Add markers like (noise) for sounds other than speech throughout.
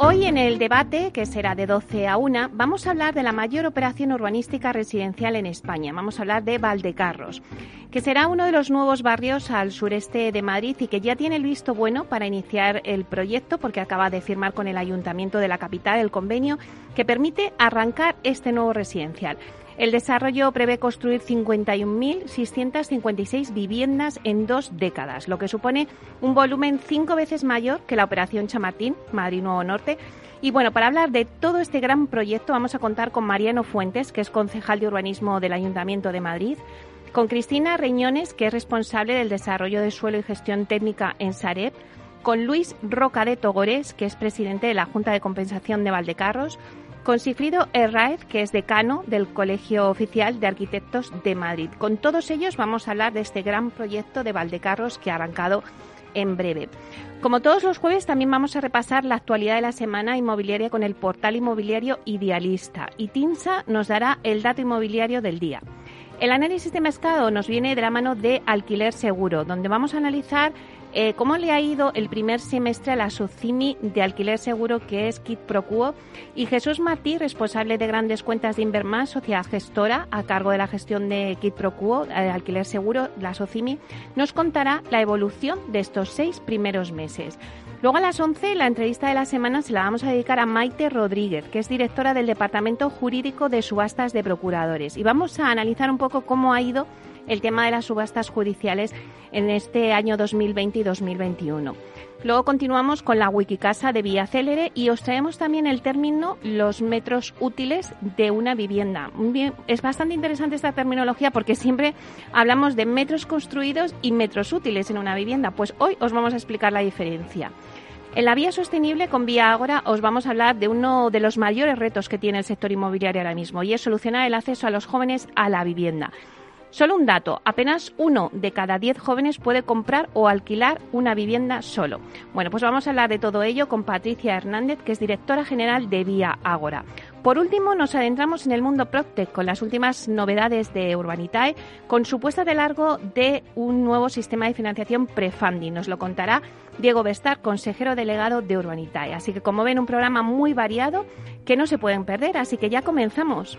Hoy en el debate, que será de 12 a 1, vamos a hablar de la mayor operación urbanística residencial en España. Vamos a hablar de Valdecarros, que será uno de los nuevos barrios al sureste de Madrid y que ya tiene el visto bueno para iniciar el proyecto porque acaba de firmar con el Ayuntamiento de la capital el convenio que permite arrancar este nuevo residencial. El desarrollo prevé construir 51.656 viviendas en dos décadas, lo que supone un volumen cinco veces mayor que la operación Chamartín, Madrid Nuevo Norte. Y bueno, para hablar de todo este gran proyecto vamos a contar con Mariano Fuentes, que es concejal de urbanismo del Ayuntamiento de Madrid, con Cristina Reñones, que es responsable del desarrollo de suelo y gestión técnica en Sareb, con Luis Roca de Togores, que es presidente de la Junta de Compensación de Valdecarros, con Sigfrido Herráez, que es decano del Colegio Oficial de Arquitectos de Madrid. Con todos ellos vamos a hablar de este gran proyecto de Valdecarros que ha arrancado en breve. Como todos los jueves, también vamos a repasar la actualidad de la semana inmobiliaria con el portal inmobiliario Idealista y TINSA nos dará el dato inmobiliario del día. El análisis de mercado nos viene de la mano de Alquiler Seguro, donde vamos a analizar eh, ¿Cómo le ha ido el primer semestre a la SOCIMI de alquiler seguro que es Kit Procuo? Y Jesús Martí, responsable de grandes cuentas de Invermás, sociedad gestora a cargo de la gestión de Kit Procuo, de eh, alquiler seguro, la SOCIMI, nos contará la evolución de estos seis primeros meses. Luego a las 11 la entrevista de la semana se la vamos a dedicar a Maite Rodríguez, que es directora del Departamento Jurídico de Subastas de Procuradores. Y vamos a analizar un poco cómo ha ido el tema de las subastas judiciales en este año 2020 y 2021. Luego continuamos con la Wikicasa de Vía Célere y os traemos también el término los metros útiles de una vivienda. es bastante interesante esta terminología porque siempre hablamos de metros construidos y metros útiles en una vivienda. Pues hoy os vamos a explicar la diferencia. En la vía sostenible con Vía Ágora os vamos a hablar de uno de los mayores retos que tiene el sector inmobiliario ahora mismo y es solucionar el acceso a los jóvenes a la vivienda. Solo un dato, apenas uno de cada diez jóvenes puede comprar o alquilar una vivienda solo. Bueno, pues vamos a hablar de todo ello con Patricia Hernández, que es directora general de Vía Ágora. Por último, nos adentramos en el mundo Proctec con las últimas novedades de Urbanitae, con su puesta de largo de un nuevo sistema de financiación prefunding. Nos lo contará Diego Bestar, consejero delegado de Urbanitae. Así que, como ven, un programa muy variado que no se pueden perder. Así que ya comenzamos.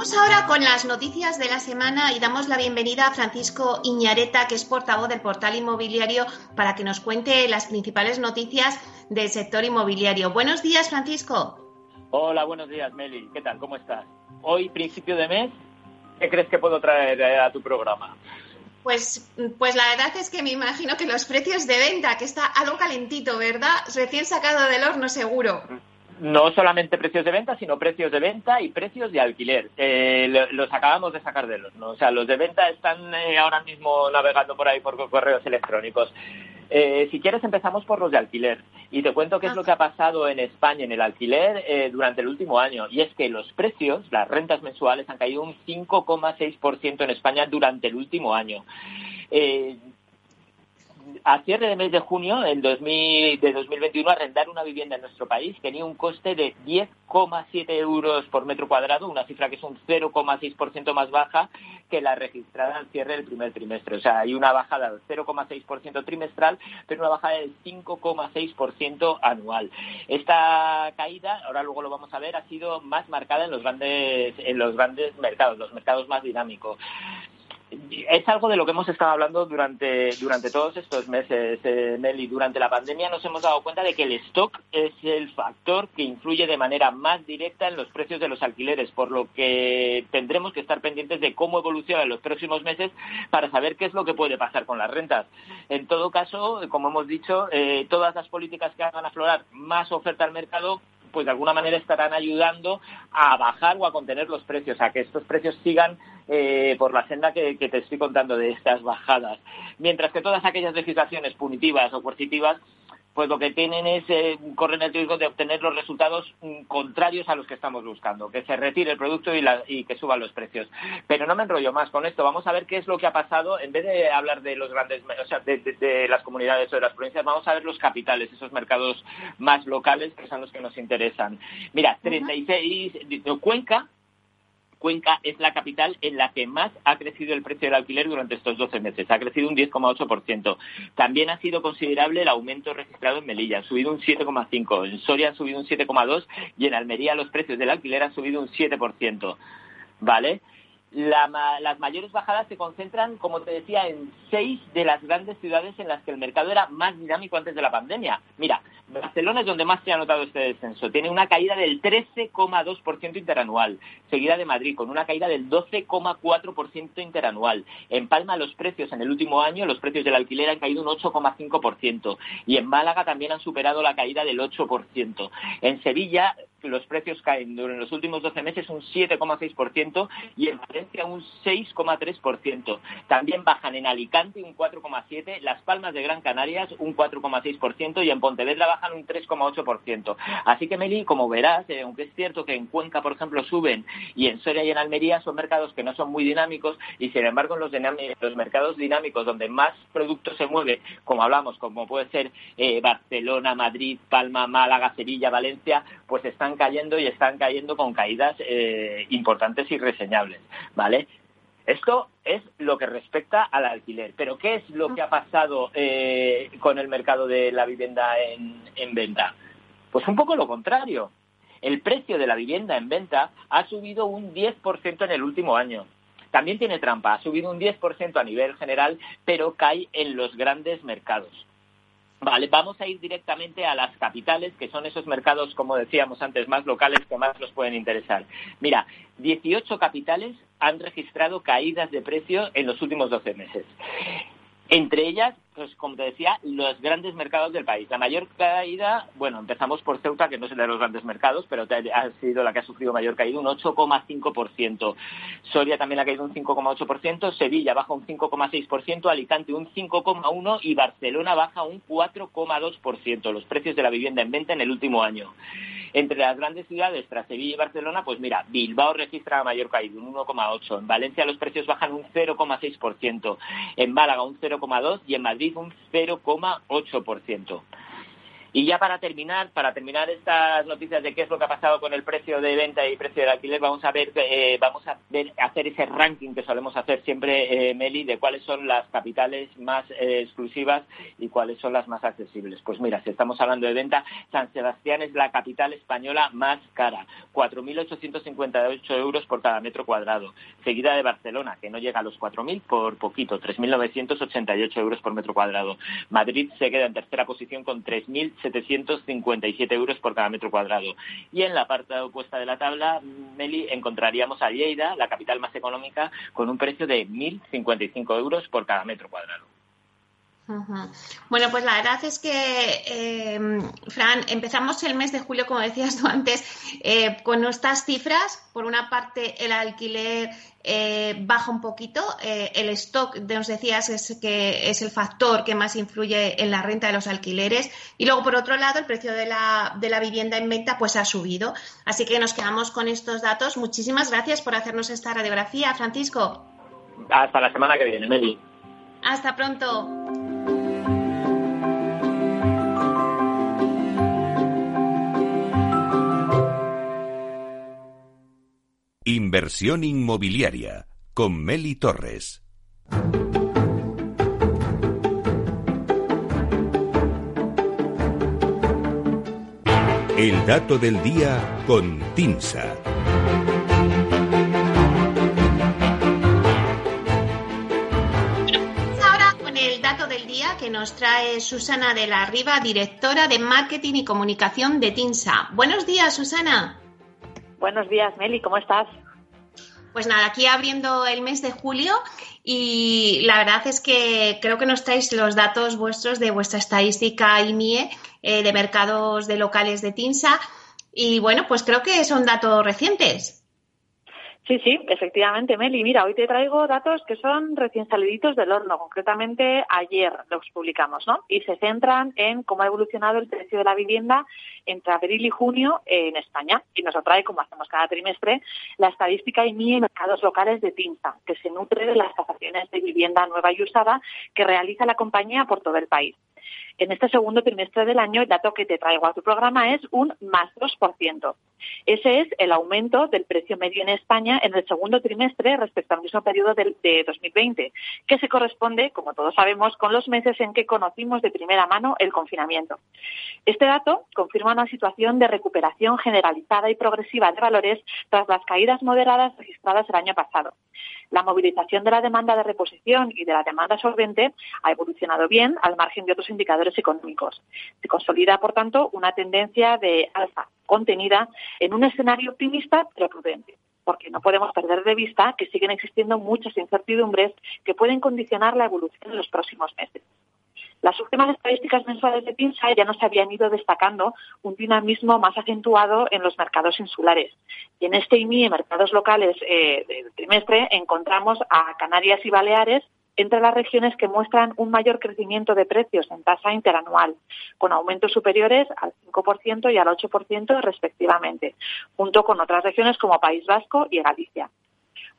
Ahora con las noticias de la semana y damos la bienvenida a Francisco Iñareta, que es portavoz del portal inmobiliario, para que nos cuente las principales noticias del sector inmobiliario. Buenos días, Francisco. Hola, buenos días, Meli. ¿Qué tal? ¿Cómo estás? Hoy, principio de mes, ¿qué crees que puedo traer a tu programa? Pues, pues la verdad es que me imagino que los precios de venta, que está algo calentito, ¿verdad? Recién sacado del horno seguro. No solamente precios de venta, sino precios de venta y precios de alquiler. Eh, los acabamos de sacar del horno. O sea, los de venta están eh, ahora mismo navegando por ahí por correos electrónicos. Eh, si quieres empezamos por los de alquiler y te cuento qué es lo que ha pasado en España en el alquiler eh, durante el último año y es que los precios, las rentas mensuales han caído un 5,6% en España durante el último año. Eh, a cierre de mes de junio del 2000, de 2021, arrendar una vivienda en nuestro país tenía un coste de 10,7 euros por metro cuadrado, una cifra que es un 0,6% más baja que la registrada al cierre del primer trimestre. O sea, hay una bajada del 0,6% trimestral, pero una bajada del 5,6% anual. Esta caída, ahora luego lo vamos a ver, ha sido más marcada en los grandes, en los grandes mercados, los mercados más dinámicos es algo de lo que hemos estado hablando durante, durante todos estos meses, eh, Nelly. Durante la pandemia nos hemos dado cuenta de que el stock es el factor que influye de manera más directa en los precios de los alquileres, por lo que tendremos que estar pendientes de cómo evoluciona en los próximos meses para saber qué es lo que puede pasar con las rentas. En todo caso, como hemos dicho, eh, todas las políticas que hagan aflorar más oferta al mercado pues de alguna manera estarán ayudando a bajar o a contener los precios, a que estos precios sigan eh, por la senda que, te estoy contando de estas bajadas. Mientras que todas aquellas legislaciones punitivas o coercitivas pues lo que tienen es, eh, corren el riesgo de obtener los resultados mm, contrarios a los que estamos buscando, que se retire el producto y, que suban los precios. Pero no me enrollo más con esto, vamos a ver qué es lo que ha pasado, en vez de hablar de los grandes, o sea, de, las comunidades o de las provincias, vamos a ver los capitales, esos mercados más locales que son los que nos interesan. Mira, 36, Cuenca Cuenca es la capital en la que más ha crecido el precio del alquiler durante estos 12 meses. Ha crecido un 10,8%. También ha sido considerable el aumento registrado en Melilla. Ha subido un 7,5%. En Soria ha subido un 7,2% y en Almería los precios del alquiler han subido un 7%. ¿Vale? Las mayores bajadas se concentran, como te decía, en seis de las grandes ciudades en las que el mercado era más dinámico antes de la pandemia. Mira, Barcelona es donde más se ha notado este descenso. Tiene una caída del 13,2% interanual, seguida de Madrid, con una caída del 12,4% interanual. En Palma los precios en el último año, los precios del alquiler han caído un 8,5%. Y en Málaga también han superado la caída del 8%. En Sevilla los precios caen durante los últimos 12 meses un 7,6% y en Valencia un 6,3%. También bajan en Alicante un 4,7%, Las Palmas de Gran Canarias un 4,6% y en Pontevedra bajan un 3,8%. Así que, Meli, como verás, eh, aunque es cierto que en Cuenca, por ejemplo, suben y en Soria y en Almería son mercados que no son muy dinámicos y, sin embargo, en los, mercados dinámicos donde más productos se mueve, como hablamos, como puede ser eh, Barcelona, Madrid, Palma, Málaga, Sevilla, Valencia, pues están cayendo y están cayendo con caídas eh, importantes y reseñables, ¿vale? Esto es lo que respecta al alquiler. Pero ¿qué es lo que ha pasado eh, con el mercado de la vivienda en, en venta? Pues un poco lo contrario. El precio de la vivienda en venta ha subido un 10% en el último año. También tiene trampa, ha subido un 10% a nivel general, pero cae en los grandes mercados. Vale, vamos a ir directamente a las capitales, que son esos mercados, como decíamos antes, más locales que más nos pueden interesar. Mira, 18 capitales han registrado caídas de precio en los últimos 12 meses. Entre ellas, pues como te decía, los grandes mercados del país. La mayor caída, bueno, empezamos por Ceuta, que no es el de los grandes mercados, pero ha sido la que ha sufrido mayor caída, un 8,5%. Soria también ha caído un 5,8%, Sevilla baja un 5,6%, Alicante un 5,1% y Barcelona baja un 4,2%. Los precios de la vivienda en venta en el último año. Entre las grandes ciudades, tras Sevilla y Barcelona, pues mira, Bilbao registra la mayor caída, un 1,8%. En Valencia los precios bajan un 0,6%. En Málaga un 0,2% y en Madrid un 0,8%. Y ya para terminar, para terminar estas noticias de qué es lo que ha pasado con el precio de venta y precio del alquiler, vamos a ver, eh, vamos a hacer ese ranking que solemos hacer siempre, eh, Meli, de cuáles son las capitales más eh, exclusivas y cuáles son las más accesibles. Pues mira, si estamos hablando de venta, San Sebastián es la capital española más cara, 4.858 euros por cada metro cuadrado, seguida de Barcelona, que no llega a los 4.000 por poquito, 3.988 euros por metro cuadrado. Madrid se queda en tercera posición con 3.000 757 euros por cada metro cuadrado. Y en la parte opuesta de la tabla, Meli, encontraríamos a Lleida, la capital más económica, con un precio de 1.055 euros por cada metro cuadrado. Bueno, pues la verdad es que, eh, Fran, empezamos el mes de julio, como decías tú antes, eh, con estas cifras. Por una parte, el alquiler eh, baja un poquito. el stock, nos decías, es, que es el factor que más influye en la renta de los alquileres. Y luego, por otro lado, el precio de la, de la vivienda en venta pues ha subido. Así que nos quedamos con estos datos. Muchísimas gracias por hacernos esta radiografía, Francisco. Hasta la semana que viene, Meli. Hasta pronto. Inversión inmobiliaria con Meli Torres. El dato del día con Tinsa. Ahora con el dato del día que nos trae Susana de la Riva, directora de Marketing y Comunicación de Tinsa. Buenos días, Susana. Buenos días, Meli, ¿cómo estás? Pues nada, aquí abriendo el mes de julio y la verdad es que creo que nos traéis los datos vuestros de vuestra estadística IMIE eh, de mercados de locales de TINSA y bueno, pues creo que son datos recientes. Sí, sí, efectivamente, Meli. Mira, hoy te traigo datos que son recién saliditos del horno. Concretamente, ayer los publicamos, ¿no? Y se centran en cómo ha evolucionado el precio de la vivienda entre abril y junio en España. Y nos lo trae, como hacemos cada trimestre, la estadística IMI en mercados locales de TINSA, que se nutre de las tasaciones de vivienda nueva y usada que realiza la compañía por todo el país en este segundo trimestre del año el dato que te traigo a tu programa es un más 2%. Ese es el aumento del precio medio en España en el segundo trimestre respecto al mismo periodo de, de 2020, que se corresponde, como todos sabemos, con los meses en que conocimos de primera mano el confinamiento. Este dato confirma una situación de recuperación generalizada y progresiva de valores tras las caídas moderadas registradas el año pasado. La movilización de la demanda de reposición y de la demanda solvente ha evolucionado bien al margen de otros indicadores económicos. Se consolida, por tanto, una tendencia de alza contenida en un escenario optimista pero prudente porque no podemos perder de vista que siguen existiendo muchas incertidumbres que pueden condicionar la evolución en los próximos meses. Las últimas estadísticas mensuales de PINSA ya nos habían ido destacando un dinamismo más acentuado en los mercados insulares. Y en este IMI, en mercados locales eh, del trimestre, encontramos a Canarias y Baleares entre las regiones que muestran un mayor crecimiento de precios en tasa interanual, con aumentos superiores al 5% y al 8% respectivamente, junto con otras regiones como País Vasco y Galicia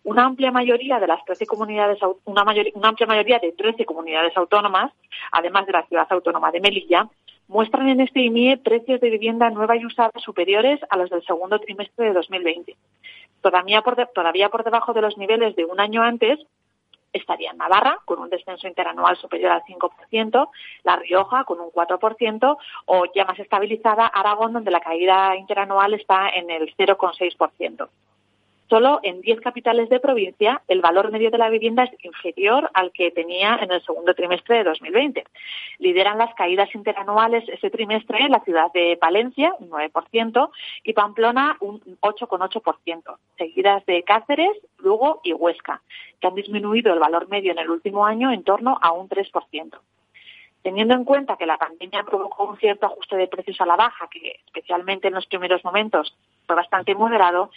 una amplia mayoría de las 13 comunidades, una, amplia mayoría de 13 comunidades autónomas, además de la ciudad autónoma de Melilla, muestran en este IMIE precios de vivienda nueva y usada superiores a los del segundo trimestre de 2020. Todavía por, todavía por debajo de los niveles de un año antes estaría Navarra, con un descenso interanual superior al 5%, La Rioja, con un 4%, o ya más estabilizada Aragón, donde la caída interanual está en el 0,6%. Solo en 10 capitales de provincia el valor medio de la vivienda es inferior al que tenía en el segundo trimestre de 2020. Lideran las caídas interanuales ese trimestre la ciudad de Valencia, un 9%, y Pamplona, un 8,8%, seguidas de Cáceres, Lugo y Huesca, que han disminuido el valor medio en el último año en torno a un 3%. Teniendo en cuenta que la pandemia provocó un cierto ajuste de precios a la baja, que especialmente en los primeros momentos fue bastante moderado,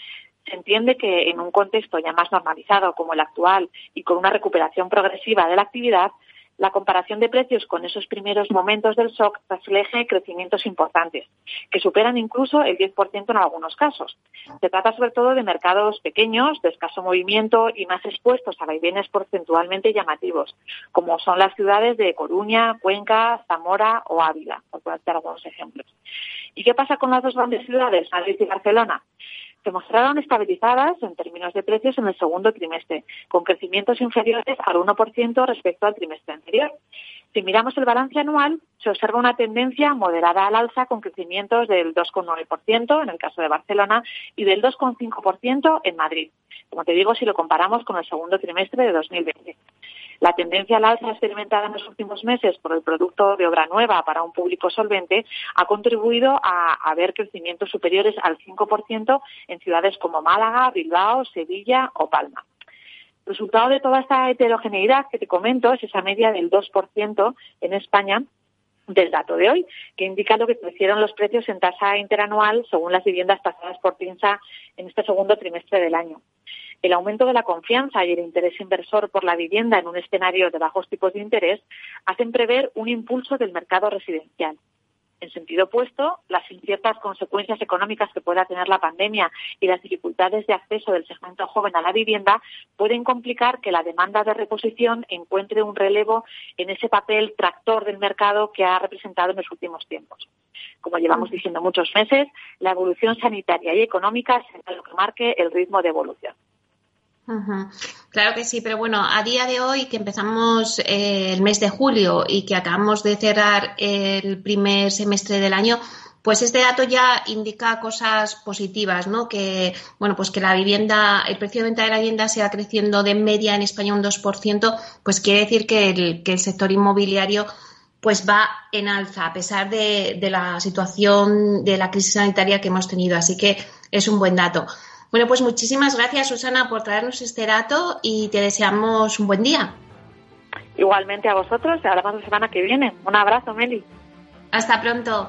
se entiende que en un contexto ya más normalizado como el actual y con una recuperación progresiva de la actividad, la comparación de precios con esos primeros momentos del shock refleje crecimientos importantes, que superan incluso el 10% en algunos casos. Se trata sobre todo de mercados pequeños, de escaso movimiento y más expuestos a vaivenes porcentualmente llamativos, como son las ciudades de Coruña, Cuenca, Zamora o Ávila, por poner algunos ejemplos. ¿Y qué pasa con las dos grandes ciudades, Madrid y Barcelona? Se mostraron estabilizadas en términos de precios en el segundo trimestre, con crecimientos inferiores al 1% respecto al trimestre anterior. Si miramos el balance anual, se observa una tendencia moderada al alza con crecimientos del 2,9% en el caso de Barcelona y del 2,5% en Madrid. Como te digo, si lo comparamos con el segundo trimestre de 2020. La tendencia al alza experimentada en los últimos meses por el producto de obra nueva para un público solvente ha contribuido a, a ver crecimientos superiores al 5% en ciudades como Málaga, Bilbao, Sevilla o Palma. Resultado de toda esta heterogeneidad que te comento es esa media del 2% en España del dato de hoy, que indica lo que crecieron los precios en tasa interanual según las viviendas tasadas por PINSA en este segundo trimestre del año. El aumento de la confianza y el interés inversor por la vivienda en un escenario de bajos tipos de interés hacen prever un impulso del mercado residencial. En sentido opuesto, las inciertas consecuencias económicas que pueda tener la pandemia y las dificultades de acceso del segmento joven a la vivienda pueden complicar que la demanda de reposición encuentre un relevo en ese papel tractor del mercado que ha representado en los últimos tiempos. Como llevamos diciendo muchos meses, la evolución sanitaria y económica será lo que marque el ritmo de evolución. Claro que sí, pero bueno, a día de hoy que empezamos eh, el mes de julio y que acabamos de cerrar el primer semestre del año, pues este dato ya indica cosas positivas, ¿no? Que, bueno, pues que la vivienda, el precio de venta de la vivienda sea creciendo de media en España un 2%, pues quiere decir que el, que el sector inmobiliario pues va en alza a pesar de, de la situación de la crisis sanitaria que hemos tenido. Así que es un buen dato. Bueno, pues muchísimas gracias, Susana, por traernos este dato y te deseamos un buen día. Igualmente a vosotros, hablamos la semana que viene. Un abrazo, Meli. Hasta pronto.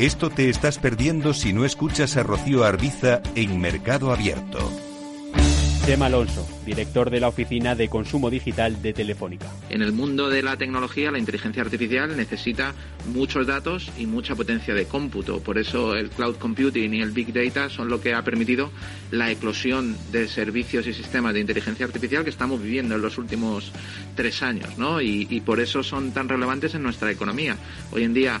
Esto te estás perdiendo si no escuchas a Rocío Arbiza en Mercado Abierto. Tema Alonso, director de la Oficina de Consumo Digital de Telefónica. En el mundo de la tecnología, la inteligencia artificial necesita muchos datos y mucha potencia de cómputo. Por eso el cloud computing y el big data son lo que ha permitido la eclosión de servicios y sistemas de inteligencia artificial que estamos viviendo en los últimos tres años, ¿no? Y, y por eso son tan relevantes en nuestra economía. Hoy en día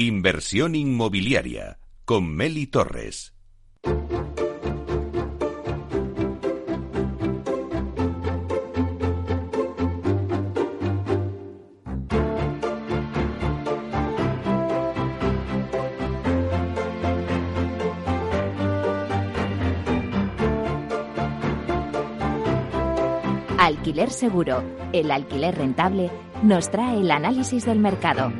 Inversión inmobiliaria con Meli Torres. Alquiler Seguro, el alquiler rentable, nos trae el análisis del mercado.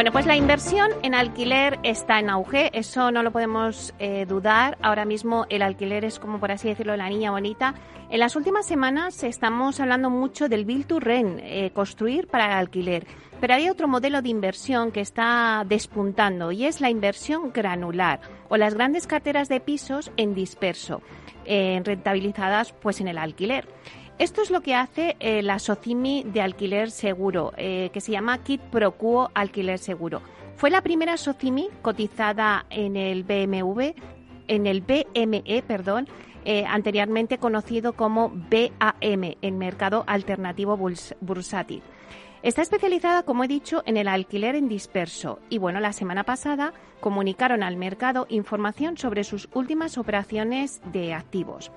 Bueno, pues la inversión en alquiler está en auge, eso no lo podemos eh, dudar. Ahora mismo el alquiler es como por así decirlo la niña bonita. En las últimas semanas estamos hablando mucho del build to rent, eh, construir para el alquiler. Pero hay otro modelo de inversión que está despuntando y es la inversión granular o las grandes carteras de pisos en disperso, eh, rentabilizadas pues en el alquiler. Esto es lo que hace eh, la Socimi de alquiler seguro, eh, que se llama Kit Pro Quo Alquiler Seguro. Fue la primera Socimi cotizada en el BMW, en el BME, perdón, eh, anteriormente conocido como BAM, el mercado alternativo bursátil. Está especializada, como he dicho, en el alquiler en disperso y bueno, la semana pasada comunicaron al mercado información sobre sus últimas operaciones de activos.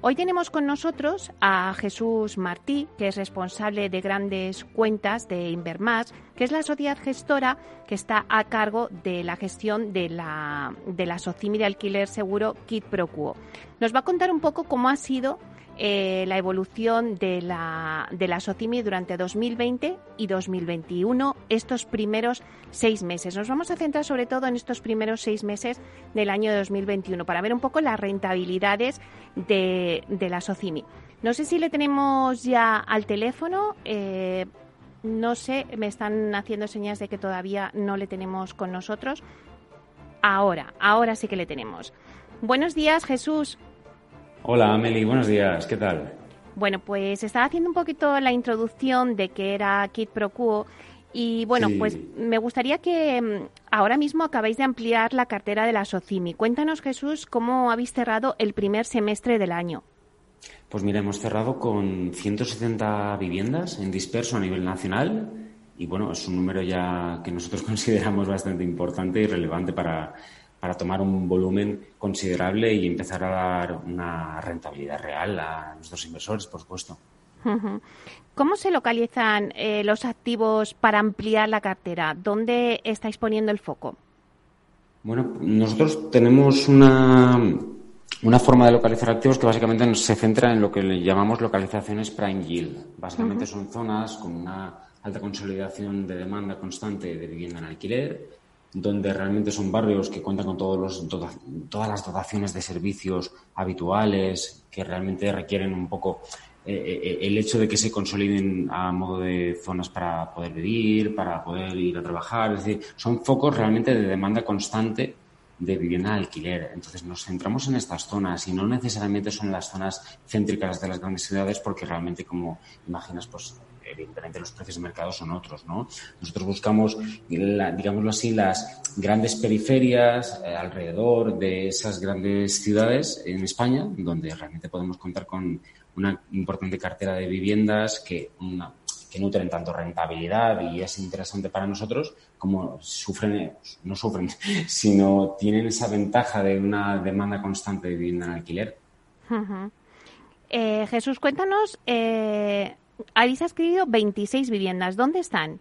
Hoy tenemos con nosotros a Jesús Martí, que es responsable de grandes cuentas de Invermás, que es la sociedad gestora que está a cargo de la gestión de la, de la Socimi de alquiler seguro Kit Procuo. Nos va a contar un poco cómo ha sido eh, la evolución de la, de la SOCIMI durante 2020 y 2021, estos primeros seis meses. Nos vamos a centrar sobre todo en estos primeros seis meses del año 2021 para ver un poco las rentabilidades de, de la SOCIMI. No sé si le tenemos ya al teléfono. Eh, no sé, me están haciendo señas de que todavía no le tenemos con nosotros. Ahora, ahora sí que le tenemos. Buenos días, Jesús. Hola, Amelie, buenos días, ¿qué tal? Bueno, pues estaba haciendo un poquito la introducción de que era Kit Pro Quo y bueno, pues me gustaría que mm, ahora mismo acabáis de ampliar la cartera de la Socimi. Cuéntanos, Jesús, cómo habéis cerrado el primer semestre del año. Pues mira, hemos cerrado con 170 viviendas en disperso a nivel nacional y bueno, es un número ya que nosotros (laughs) consideramos bastante importante y relevante para, para tomar un volumen considerable y empezar a dar una rentabilidad real a nuestros inversores, por supuesto. ¿Cómo se localizan eh, los activos para ampliar la cartera? ¿Dónde estáis poniendo el foco? Bueno, nosotros tenemos una, una forma de localizar activos que básicamente se centra en lo que le llamamos localizaciones prime yield. Básicamente son zonas con una alta consolidación de demanda constante de vivienda en alquiler donde realmente son barrios que cuentan con todos los, todas las dotaciones de servicios habituales, que realmente requieren un poco eh, eh, el hecho de que se consoliden a modo de zonas para poder vivir, para poder ir a trabajar. Es decir, son focos realmente de demanda constante de vivienda de alquiler. Entonces nos centramos en estas zonas y no necesariamente son las zonas céntricas de las grandes ciudades porque realmente, como imaginas, pues evidentemente los precios de mercado son otros, ¿no? Nosotros buscamos, digámoslo así, las grandes periferias eh, alrededor de esas grandes ciudades en España, donde realmente podemos contar con una importante cartera de viviendas que, nutren tanto rentabilidad y es interesante para nosotros como sufren, no sufren, (laughs) sino tienen esa ventaja de una demanda constante de vivienda en alquiler. Eh, Jesús, cuéntanos eh, habéis adquirido 26 viviendas. ¿Dónde están?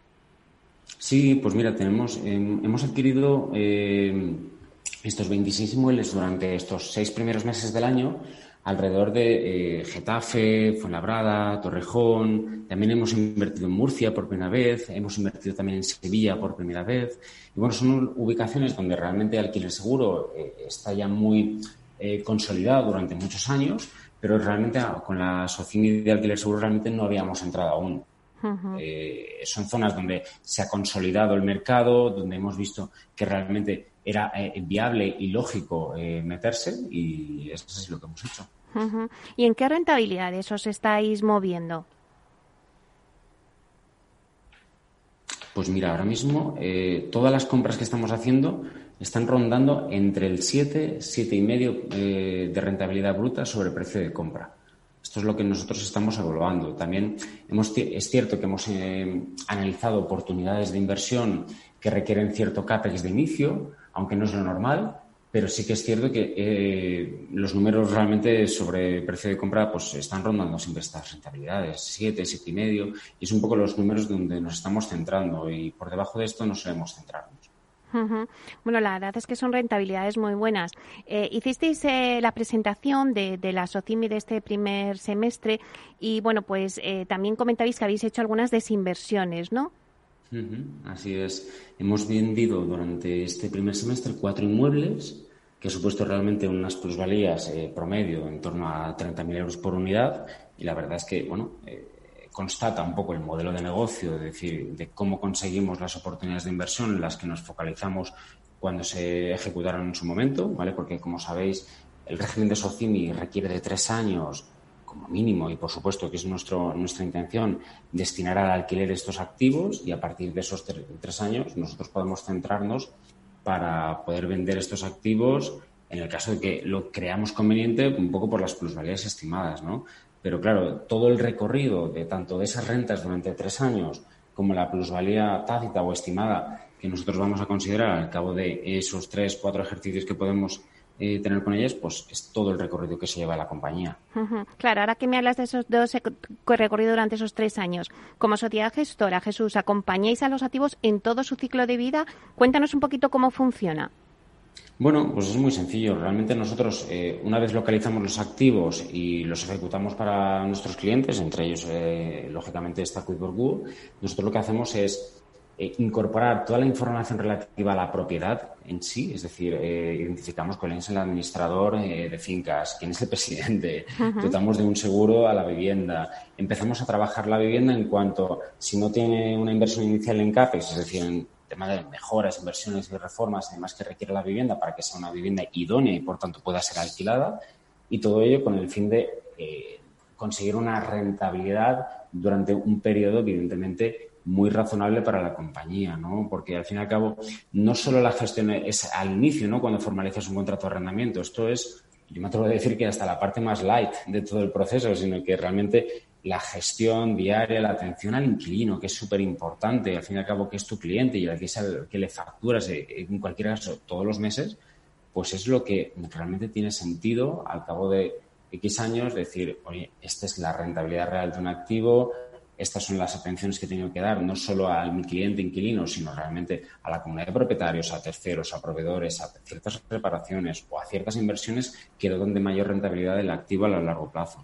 Sí, pues mira, tenemos, em, hemos adquirido em, estos 26 inmuebles durante estos seis primeros meses del año alrededor de eh, Getafe, Fuenlabrada, Torrejón. También hemos invertido en Murcia por primera vez, hemos invertido también en Sevilla por primera vez. Y bueno, son ubicaciones donde realmente el alquiler seguro eh, está ya muy eh, consolidado durante muchos años pero realmente con la Socimi de alquiler seguro realmente no habíamos entrado aún. Eh, son zonas donde se ha consolidado el mercado, donde hemos visto que realmente era eh, viable y lógico eh, meterse y eso es lo que hemos hecho. ¿Y en qué rentabilidades os estáis moviendo? Pues mira, ahora mismo todas las compras que estamos haciendo están rondando entre el 7, 7,5 eh, de rentabilidad bruta sobre precio de compra. Esto es lo que nosotros estamos evaluando. También hemos, es cierto que hemos eh, analizado oportunidades de inversión que requieren cierto CAPEX de inicio, aunque no es lo normal, pero sí que es cierto que eh, los números realmente sobre precio de compra pues están rondando siempre estas rentabilidades, 7, 7,5, y es un poco los números donde nos estamos centrando y por debajo de esto no solemos centrarnos. Bueno, la verdad es que son rentabilidades muy buenas. Eh, hicisteis eh, la presentación de, la SOCIMI de este primer semestre y, bueno, pues eh, también comentabais que habéis hecho algunas desinversiones, ¿no? Así es. Hemos vendido durante este primer semestre cuatro inmuebles que ha supuesto realmente unas plusvalías promedio en torno a 30.000 euros por unidad y la verdad es que, bueno, constata un poco el modelo de negocio, es decir, de cómo conseguimos las oportunidades de inversión en las que nos focalizamos cuando se ejecutaron en su momento, ¿vale? Porque, como sabéis, el régimen de Socimi requiere de tres años como mínimo y, por supuesto, que es nuestro, nuestra intención destinar al alquiler estos activos y a partir de esos tres años nosotros podemos centrarnos para poder vender estos activos en el caso de que lo creamos conveniente un poco por las plusvalías estimadas, ¿no? Pero claro, todo el recorrido de tanto de esas rentas durante tres años como la plusvalía tácita o estimada que nosotros vamos a considerar al cabo de esos tres, cuatro ejercicios que podemos eh, tener con ellas, pues es todo el recorrido que se lleva la compañía. Claro, ahora que me hablas de esos dos recorridos durante esos tres años, como sociedad gestora, Jesús, ¿acompañáis a los activos en todo su ciclo de vida? Cuéntanos un poquito cómo funciona. Bueno, pues es muy sencillo. Realmente nosotros, eh, una vez localizamos los activos y los ejecutamos para nuestros clientes, entre ellos, eh, lógicamente, está Quickboard nosotros lo que hacemos es eh, incorporar toda la información relativa a la propiedad en sí, es decir, eh, identificamos cuál es el administrador eh, de fincas, quién es el (laughs) presidente, dotamos de un seguro a la vivienda, empezamos a trabajar la vivienda en cuanto, si no tiene una inversión inicial en CAPEX, es decir, en tema de mejoras, inversiones y reformas, además que requiere la vivienda para que sea una vivienda idónea y por tanto pueda ser alquilada, y todo ello con el fin de conseguir una rentabilidad durante un periodo, evidentemente, muy razonable para la compañía, ¿no? Porque al fin y al cabo, no solo la gestión es al inicio, ¿no? Cuando formalizas un contrato de arrendamiento, esto es, yo me atrevo a decir que hasta la parte más light de todo el proceso, sino que realmente la gestión diaria, la atención al inquilino, que es súper importante, al fin y al cabo que es tu cliente y al que, que le facturas eh, en cualquier caso todos los meses, pues es lo que realmente tiene sentido al cabo de X años decir, oye, esta es la rentabilidad real de un activo, estas son las atenciones que tengo que dar no solo a mi cliente inquilino, sino realmente a la comunidad de propietarios, a terceros, a proveedores, a ciertas reparaciones o a ciertas inversiones que dan de mayor rentabilidad del activo a largo plazo.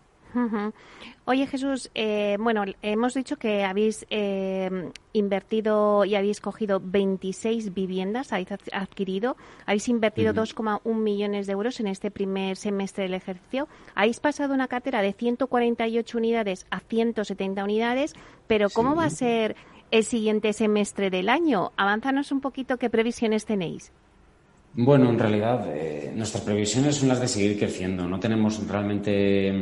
Oye Jesús, eh, bueno, hemos dicho que habéis eh, invertido y habéis cogido 26 viviendas, habéis adquirido, habéis invertido 2,1 millones de euros en este primer semestre del ejercicio, habéis pasado una cartera de 148 unidades a 170 unidades, pero ¿cómo va a ser el siguiente semestre del año? Avánzanos un poquito qué previsiones tenéis. Bueno, en realidad eh, nuestras previsiones son las de seguir creciendo. No tenemos realmente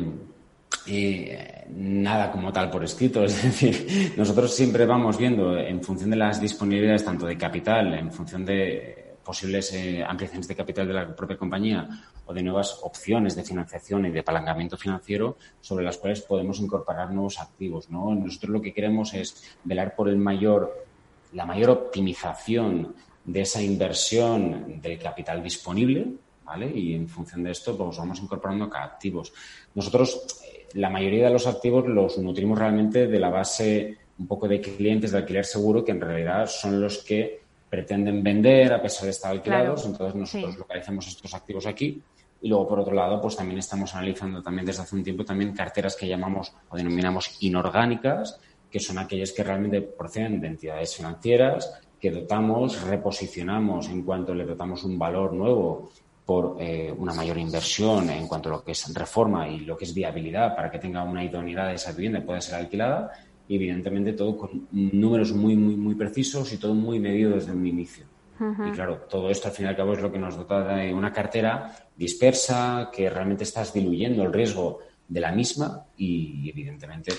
eh, nada como tal por escrito. (laughs) Es decir, nosotros siempre vamos viendo en función de las disponibilidades tanto de capital, en función de posibles eh, ampliaciones de capital de la propia compañía o de nuevas opciones de financiación y de apalancamiento financiero sobre las cuales podemos incorporar nuevos activos. ¿no? Nosotros lo que queremos es velar por el mayor, la mayor optimización de esa inversión del capital disponible, ¿vale? Y en función de esto, pues vamos incorporando activos. Nosotros la mayoría de los activos los nutrimos realmente de la base un poco de clientes de alquiler seguro que en realidad son los que pretenden vender a pesar de estar alquilados. Entonces nosotros localizamos estos activos aquí. Y luego por otro lado pues también estamos analizando también desde hace un tiempo también carteras que llamamos o denominamos inorgánicas que son aquellas que realmente proceden de entidades financieras que dotamos, reposicionamos en cuanto le dotamos un valor nuevo por eh, una mayor inversión en cuanto a lo que es reforma y lo que es viabilidad para que tenga una idoneidad de esa vivienda y pueda ser alquilada. Y evidentemente todo con números muy, muy, muy precisos y todo muy medido desde un inicio. Y claro, todo esto al fin y al cabo es lo que nos dota de una cartera dispersa, que realmente estás diluyendo el riesgo de la misma y evidentemente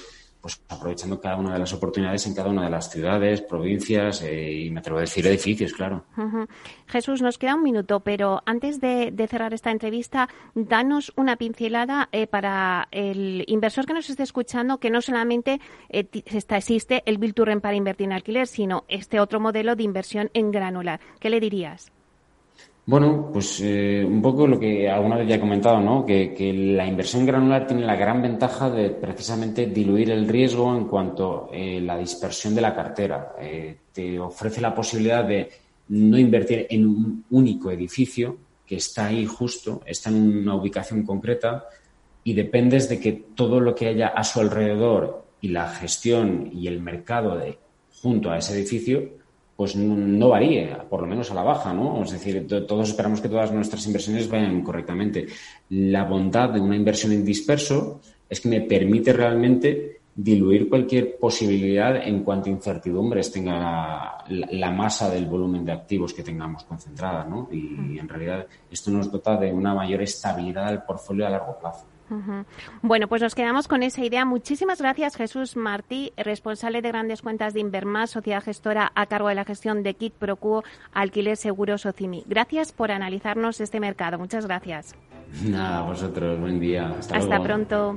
pues aprovechando cada una de las oportunidades en cada una de las ciudades, provincias eh, y me atrevo a decir edificios, claro. Jesús, nos queda un minuto, pero antes de, cerrar esta entrevista, danos una pincelada eh, para el inversor que nos esté escuchando, que no solamente eh, existe el Bill para invertir en alquiler, sino este otro modelo de inversión en granular. ¿Qué le dirías? Bueno, pues eh, un poco lo que alguna vez ya he comentado, ¿no? Que, la inversión granular tiene la gran ventaja de precisamente diluir el riesgo en cuanto a eh, la dispersión de la cartera. Eh, te ofrece la posibilidad de no invertir en un único edificio que está ahí justo, está en una ubicación concreta y dependes de que todo lo que haya a su alrededor y la gestión y el mercado de junto a ese edificio pues no, varíe, por lo menos a la baja, ¿no? Es decir, todos esperamos que todas nuestras inversiones vayan correctamente. La bondad de una inversión en disperso es que me permite realmente diluir cualquier posibilidad en cuanto a incertidumbres tenga la, masa del volumen de activos que tengamos concentrada, ¿no? Y, en realidad esto nos dota de una mayor estabilidad al portfolio a largo plazo. Bueno, pues nos quedamos con esa idea. Muchísimas gracias, Jesús Martí, responsable de grandes cuentas de Invermás, sociedad gestora a cargo de la gestión de Kit Procuo, Alquiler Seguro Socimi. Gracias por analizarnos este mercado. Muchas gracias. Nada, vosotros. Buen día. Hasta, Hasta pronto.